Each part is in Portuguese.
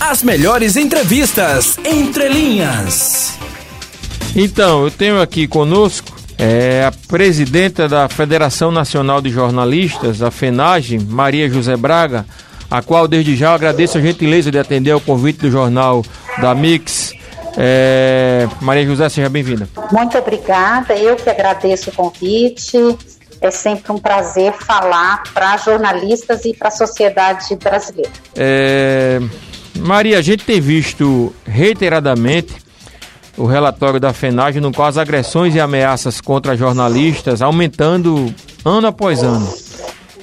As melhores entrevistas entre linhas. Então, eu tenho aqui conosco é, a presidenta da Federação Nacional de Jornalistas, a FENAGE, Maria José Braga, a qual desde já agradeço a gentileza de atender ao convite do jornal da Mix. É, Maria José, seja bem-vinda. Muito obrigada, eu que agradeço o convite. É sempre um prazer falar para jornalistas e para a sociedade brasileira. É, Maria, a gente tem visto reiteradamente o relatório da FENAG no qual as agressões e ameaças contra jornalistas aumentando ano após ano.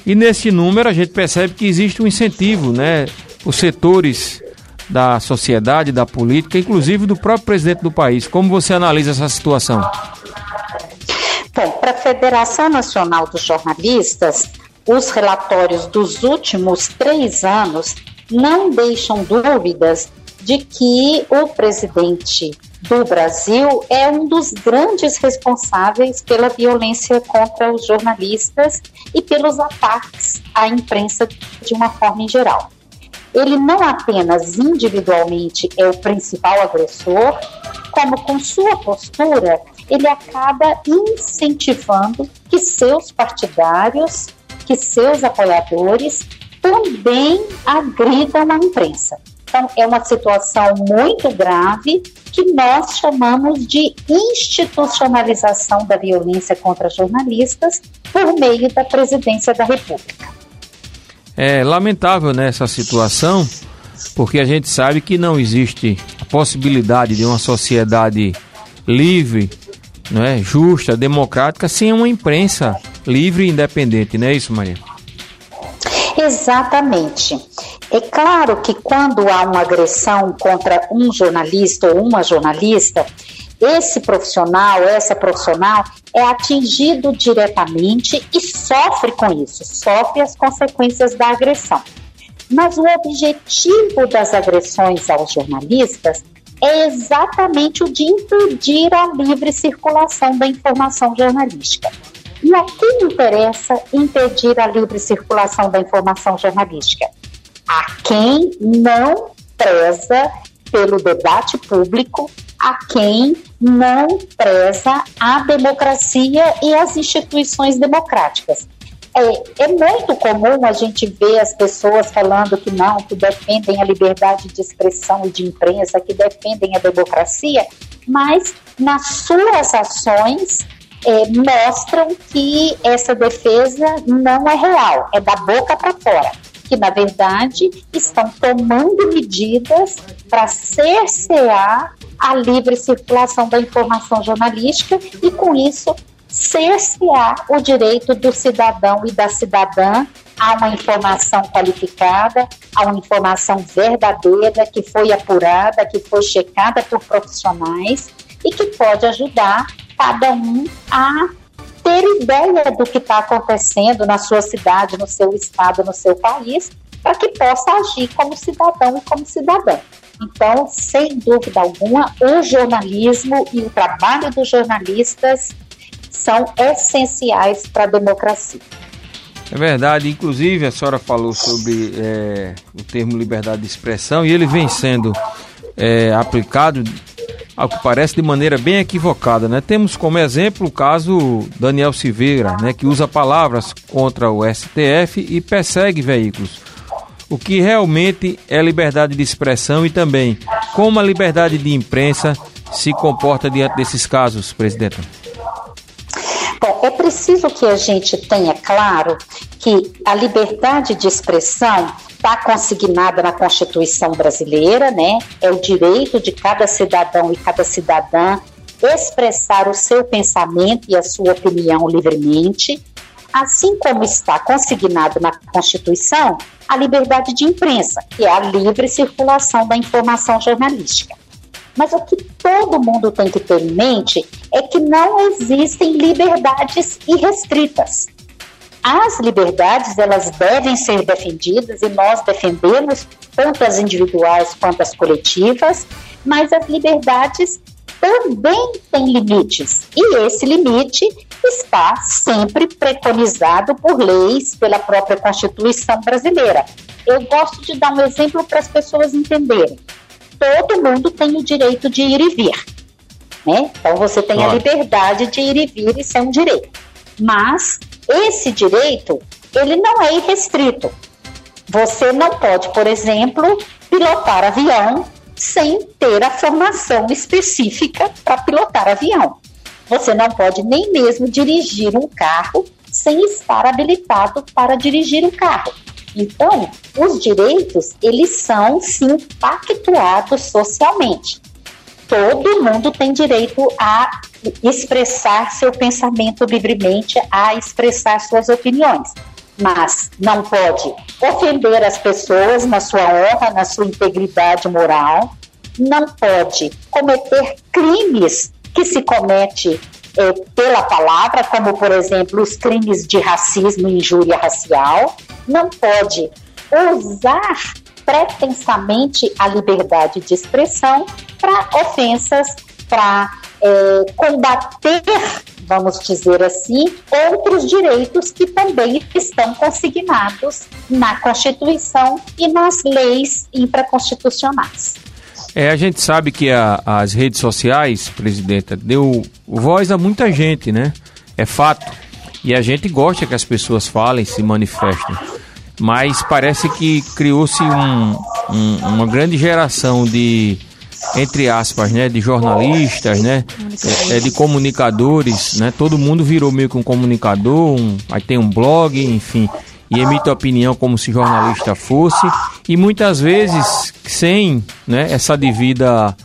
E nesse número a gente percebe que existe um incentivo, né? Os setores da sociedade, da política, inclusive do próprio presidente do país. Como você analisa essa situação? Bom, para a Federação Nacional dos Jornalistas, os relatórios dos últimos três anos não deixam dúvidas de que o presidente do Brasil é um dos grandes responsáveis pela violência contra os jornalistas e pelos ataques à imprensa de uma forma em geral. Ele não apenas individualmente é o principal agressor, como com sua postura ele acaba incentivando que seus partidários, que seus apoiadores também agridam a imprensa. Então, é uma situação muito grave que nós chamamos de institucionalização da violência contra jornalistas por meio da presidência da República. É lamentável né, situação, porque a gente sabe que não existe a possibilidade de uma sociedade livre, não é, justa, democrática, sem uma imprensa livre e independente, não é isso, Maria? Exatamente. É claro que quando há uma agressão contra um jornalista ou uma jornalista, esse profissional, essa profissional é atingido diretamente e sofre com isso, sofre as consequências da agressão. Mas o objetivo das agressões aos jornalistas é exatamente o de impedir a livre circulação da informação jornalística. E a quem interessa impedir a livre circulação da informação jornalística? A quem não preza pelo debate público, a quem não preza a democracia e as instituições democráticas. É, é, muito comum a gente ver as pessoas falando que não, que defendem a liberdade de expressão e de imprensa, que defendem a democracia, mas nas suas ações é, mostram que essa defesa não é real, é da boca para fora. Que, na verdade, estão tomando medidas para cercear a livre circulação da informação jornalística e, com isso, cercear o direito do cidadão e da cidadã a uma informação qualificada, a uma informação verdadeira, que foi apurada, que foi checada por profissionais e que pode ajudar cada um a ter ideia do que está acontecendo na sua cidade, no seu estado, no seu país, para que possa agir como cidadão e como cidadã. Então, sem dúvida alguma, o jornalismo e o trabalho dos jornalistas são essenciais para a democracia. É verdade, inclusive a senhora falou sobre é, o termo liberdade de expressão e ele vem sendo é, aplicado, ao que parece, de maneira bem equivocada. Né? Temos como exemplo o caso Daniel Silveira, né, que usa palavras contra o STF e persegue veículos. O que realmente é liberdade de expressão e também como a liberdade de imprensa se comporta diante desses casos, presidente? É preciso que a gente tenha claro que a liberdade de expressão está consignada na Constituição brasileira, né? É o direito de cada cidadão e cada cidadã expressar o seu pensamento e a sua opinião livremente, assim como está consignado na Constituição a liberdade de imprensa, que é a livre circulação da informação jornalística. Mas o que todo mundo tem que ter em mente é que não existem liberdades irrestritas. As liberdades, elas devem ser defendidas e nós defendemos tanto as individuais quanto as coletivas, mas as liberdades também tem limites. E esse limite está sempre preconizado por leis, pela própria Constituição brasileira. Eu gosto de dar um exemplo para as pessoas entenderem. Todo mundo tem o direito de ir e vir. Né? Então você tem claro. a liberdade de ir e vir, isso é um direito. Mas esse direito, ele não é irrestrito. Você não pode, por exemplo, pilotar avião sem ter a formação específica para pilotar avião. Você não pode nem mesmo dirigir um carro sem estar habilitado para dirigir um carro. Então, os direitos, eles são sim pactuados socialmente. Todo mundo tem direito a expressar seu pensamento livremente, a expressar suas opiniões mas não pode ofender as pessoas na sua honra, na sua integridade moral, não pode cometer crimes que se comete é, pela palavra, como por exemplo os crimes de racismo e injúria racial, não pode usar pretensamente a liberdade de expressão para ofensas, para é, combater vamos dizer assim, outros direitos que também estão consignados na Constituição e nas leis infraconstitucionais. É, a gente sabe que a, as redes sociais, presidenta, deu voz a muita gente, né? É fato. E a gente gosta que as pessoas falem, se manifestem. Mas parece que criou-se um, um, uma grande geração de entre aspas, né, de jornalistas, né, é, de comunicadores, né, todo mundo virou meio que um comunicador, um, aí tem um blog, enfim, e emite opinião como se jornalista fosse, e muitas vezes sem, né, essa devida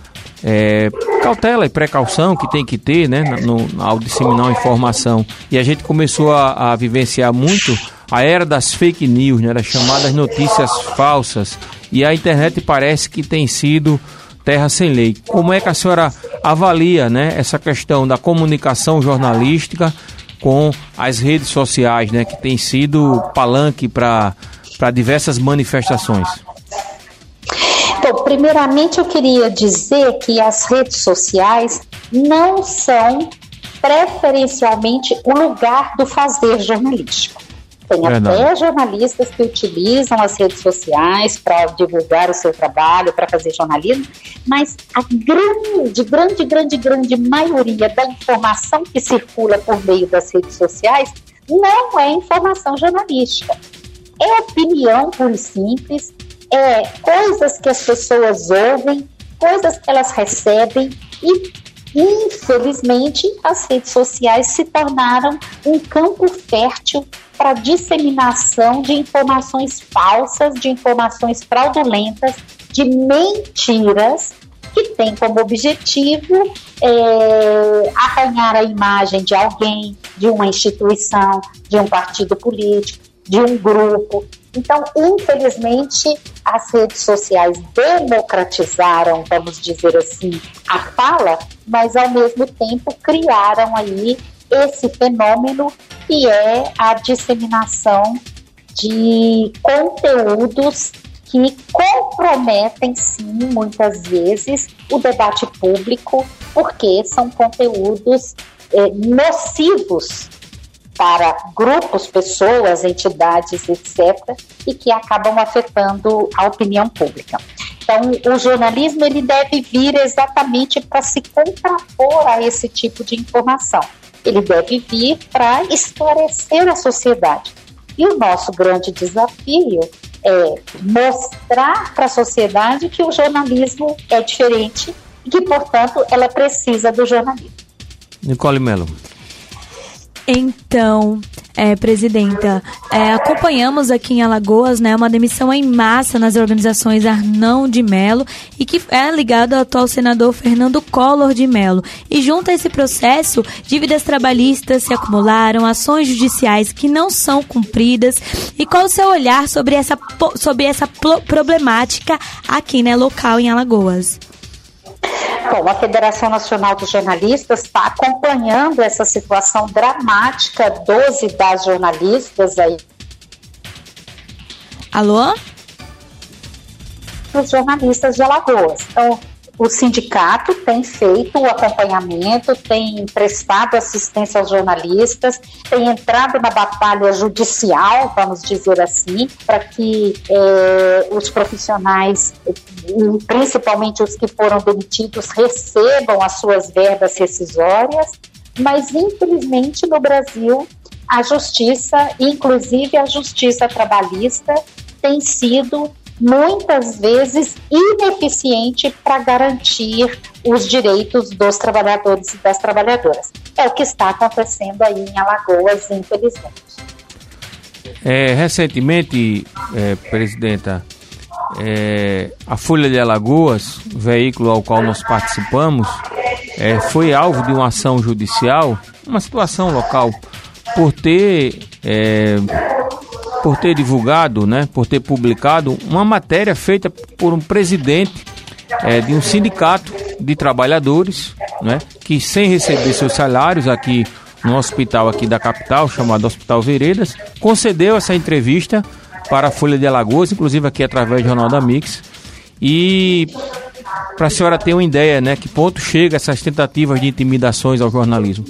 é, cautela e precaução que tem que ter, né, no, ao disseminar uma informação. E a gente começou a, a vivenciar muito a era das fake news, né, das chamadas notícias falsas, e a internet parece que tem sido terra sem lei. Como é que a senhora avalia né, essa questão da comunicação jornalística com as redes sociais, né, que tem sido palanque para diversas manifestações? Bom, primeiramente eu queria dizer que as redes sociais não são preferencialmente o lugar do fazer jornalístico. Tem Verdade. até jornalistas que utilizam as redes sociais para divulgar o seu trabalho, para fazer jornalismo, mas a grande, grande, grande, grande maioria da informação que circula por meio das redes sociais não é informação jornalística. É opinião pura e simples, é coisas que as pessoas ouvem, coisas que elas recebem e infelizmente as redes sociais se tornaram um campo fértil para disseminação de informações falsas, de informações fraudulentas, de mentiras que tem como objetivo é, arranhar a imagem de alguém, de uma instituição, de um partido político, de um grupo. Então, infelizmente, as redes sociais democratizaram, vamos dizer assim, a fala, mas ao mesmo tempo criaram aí esse fenômeno que é a disseminação de conteúdos que comprometem, sim, muitas vezes, o debate público, porque são conteúdos eh, nocivos para grupos, pessoas, entidades, etc., e que acabam afetando a opinião pública. Então, o jornalismo ele deve vir exatamente para se contrapor a esse tipo de informação ele deve vir para esclarecer a sociedade. E o nosso grande desafio é mostrar para a sociedade que o jornalismo é diferente e que, portanto, ela precisa do jornalismo. Nicole Mello. Então, é, presidenta, é, acompanhamos aqui em Alagoas né, uma demissão em massa nas organizações Arnão de Melo e que é ligado ao atual senador Fernando Collor de Melo. E junto a esse processo, dívidas trabalhistas se acumularam, ações judiciais que não são cumpridas. E qual o seu olhar sobre essa, sobre essa problemática aqui né, local em Alagoas? Bom, a Federação Nacional dos Jornalistas está acompanhando essa situação dramática dos e das jornalistas aí. Alô? Os jornalistas de Alagoas. Então, o sindicato tem feito o acompanhamento, tem prestado assistência aos jornalistas, tem entrado na batalha judicial, vamos dizer assim, para que é, os profissionais, principalmente os que foram demitidos, recebam as suas verbas rescisórias. Mas, infelizmente, no Brasil, a justiça, inclusive a justiça trabalhista, tem sido muitas vezes ineficiente para garantir os direitos dos trabalhadores e das trabalhadoras. É o que está acontecendo aí em Alagoas, infelizmente. É, recentemente, é, presidenta, é, a Folha de Alagoas, veículo ao qual nós participamos, é, foi alvo de uma ação judicial, uma situação local, por ter é, por ter divulgado, né, por ter publicado uma matéria feita por um presidente é, de um sindicato de trabalhadores, né, que sem receber seus salários aqui no hospital aqui da capital, chamado Hospital Veredas, concedeu essa entrevista para a Folha de Alagoas, inclusive aqui através do Jornal da Mix. E para a senhora ter uma ideia, né, que ponto chega essas tentativas de intimidações ao jornalismo.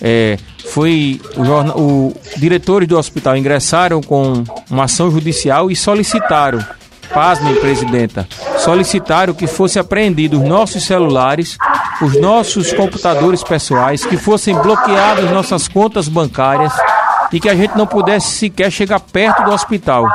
É, foi o, jornal, o diretores do hospital ingressaram com uma ação judicial e solicitaram, pasmem, presidenta, solicitaram que fosse apreendidos nossos celulares, os nossos computadores pessoais, que fossem bloqueadas nossas contas bancárias e que a gente não pudesse sequer chegar perto do hospital.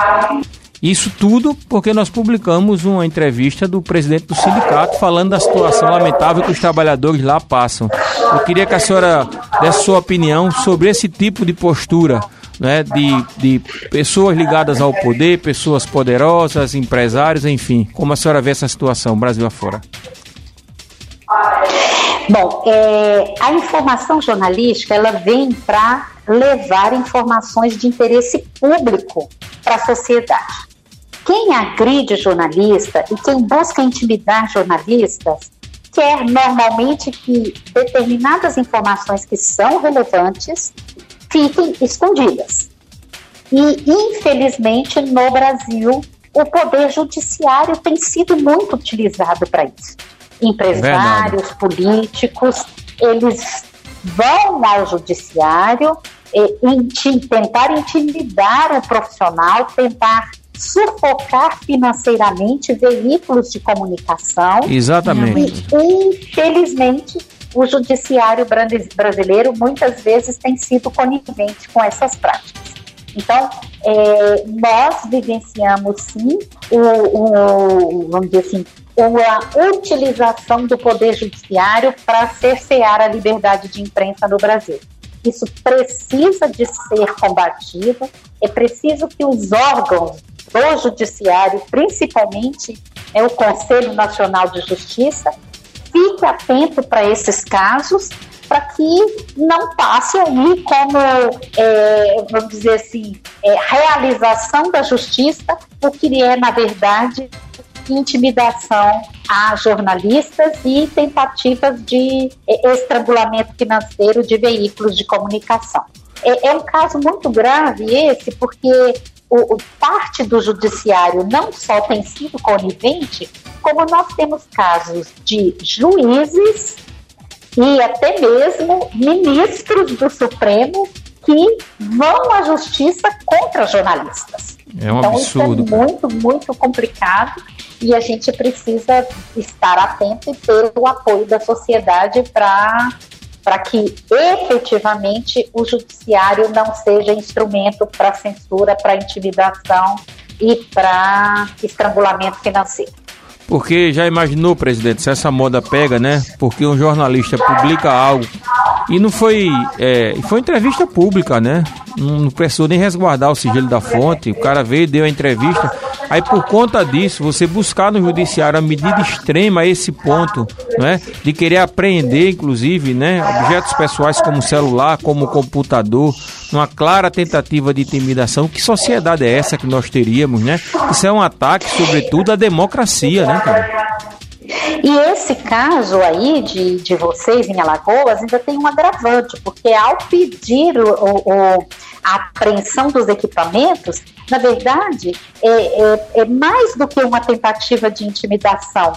Isso tudo porque nós publicamos uma entrevista do presidente do sindicato falando da situação lamentável que os trabalhadores lá passam. Eu queria que a senhora desse sua opinião sobre esse tipo de postura. Né, de, de pessoas ligadas ao poder, pessoas poderosas, empresários, enfim. Como a senhora vê essa situação, Brasil afora? Bom, é, a informação jornalística ela vem para levar informações de interesse público para a sociedade. Quem agride jornalista e quem busca intimidar jornalistas quer normalmente que determinadas informações que são relevantes fiquem escondidas. E, infelizmente, no Brasil, o poder judiciário tem sido muito utilizado para isso. Empresários, Verdade. políticos, eles vão ao judiciário e, tentar intimidar o profissional, tentar sufocar financeiramente veículos de comunicação. Exatamente. E, infelizmente, o judiciário brasileiro muitas vezes tem sido conivente com essas práticas. Então, é, nós vivenciamos sim o, o, vamos dizer assim, uma utilização do poder judiciário para cercear a liberdade de imprensa no Brasil. Isso precisa de ser combatido, é preciso que os órgãos do Judiciário, principalmente é o Conselho Nacional de Justiça, fique atento para esses casos, para que não passe aí como, é, vamos dizer assim, é, realização da justiça, o que é, na verdade, intimidação a jornalistas e tentativas de é, estrangulamento financeiro de veículos de comunicação. É, é um caso muito grave esse, porque o, o, parte do judiciário não só tem sido conivente, como nós temos casos de juízes e até mesmo ministros do Supremo que vão à justiça contra jornalistas. É um então, absurdo. Isso é muito, muito complicado e a gente precisa estar atento e ter o apoio da sociedade para para que efetivamente o judiciário não seja instrumento para censura, para intimidação e para estrangulamento financeiro. Porque já imaginou, presidente, se essa moda pega, né? Porque um jornalista publica algo e não foi. É, foi entrevista pública, né? Não, precisou nem resguardar o sigilo da fonte. O cara veio, deu a entrevista. Aí por conta disso, você buscar no judiciário a medida extrema a esse ponto, né? De querer apreender, inclusive, né? Objetos pessoais como celular, como computador, uma clara tentativa de intimidação. Que sociedade é essa que nós teríamos, né? Isso é um ataque, sobretudo, à democracia, né, cara? E esse caso aí de, de vocês em Alagoas ainda tem um agravante, porque ao pedir o, o, a apreensão dos equipamentos, na verdade, é, é, é mais do que uma tentativa de intimidação.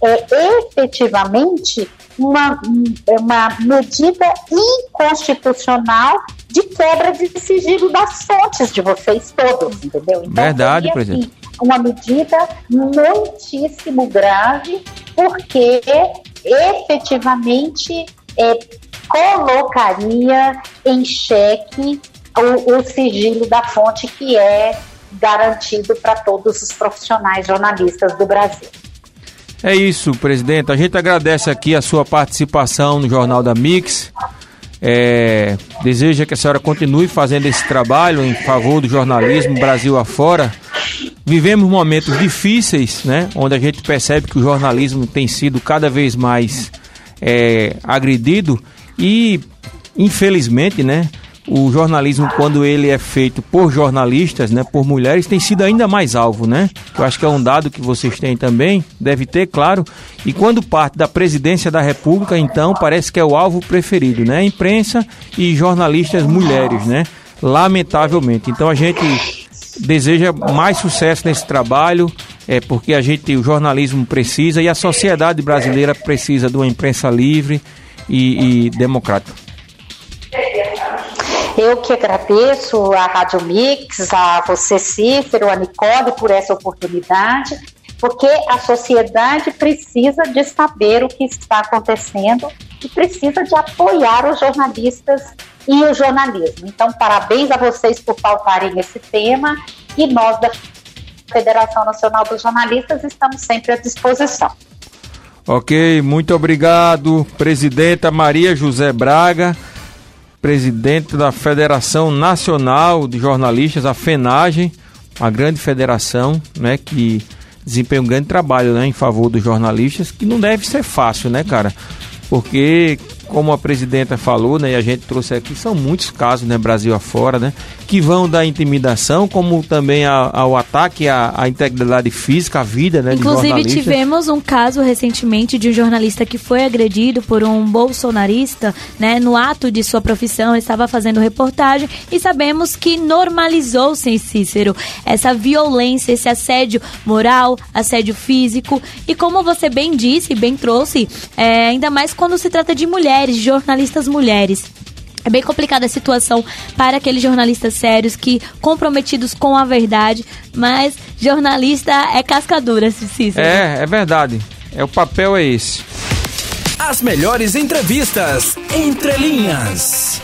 é efetivamente uma, uma medida inconstitucional de quebra de sigilo das fontes de vocês todos, entendeu? Então, Verdade, seria, presidente. Assim, uma medida muitíssimo grave, porque efetivamente é, colocaria em xeque o, o sigilo da fonte que é garantido para todos os profissionais jornalistas do Brasil. É isso, presidente. A gente agradece aqui a sua participação no Jornal da Mix. É, deseja que a senhora continue fazendo esse trabalho em favor do jornalismo Brasil afora. Vivemos momentos difíceis, né? Onde a gente percebe que o jornalismo tem sido cada vez mais é, agredido e, infelizmente, né? o jornalismo, quando ele é feito por jornalistas, né, por mulheres, tem sido ainda mais alvo, né? Eu acho que é um dado que vocês têm também, deve ter, claro. E quando parte da presidência da República, então, parece que é o alvo preferido, né? Imprensa e jornalistas mulheres, né? Lamentavelmente. Então a gente deseja mais sucesso nesse trabalho, é porque a gente, o jornalismo precisa e a sociedade brasileira precisa de uma imprensa livre e, e democrática. Eu que agradeço a Rádio Mix, a você, Cícero, a Nicole, por essa oportunidade, porque a sociedade precisa de saber o que está acontecendo e precisa de apoiar os jornalistas e o jornalismo. Então, parabéns a vocês por pautarem esse tema e nós da Federação Nacional dos Jornalistas estamos sempre à disposição. Ok, muito obrigado, presidenta Maria José Braga presidente da Federação Nacional de Jornalistas, a FENAGem, uma grande federação, né, que desempenha um grande trabalho, né, em favor dos jornalistas, que não deve ser fácil, né, cara? Porque como a presidenta falou, né, e a gente trouxe aqui, são muitos casos, né, Brasil afora, né, que vão da intimidação, como também ao ataque à, à, integridade física, à vida, né, Inclusive tivemos um caso recentemente de um jornalista que foi agredido por um bolsonarista, né, no ato de sua profissão, estava fazendo reportagem e sabemos que normalizou-se em Cícero essa violência, esse assédio moral, assédio físico. E como você bem disse, bem trouxe, é, ainda mais quando se trata de mulheres jornalistas mulheres. É bem complicada a situação para aqueles jornalistas sérios que comprometidos com a verdade, mas jornalista é cascadura, Cícero. É, é verdade. É o papel é esse. As melhores entrevistas entre linhas.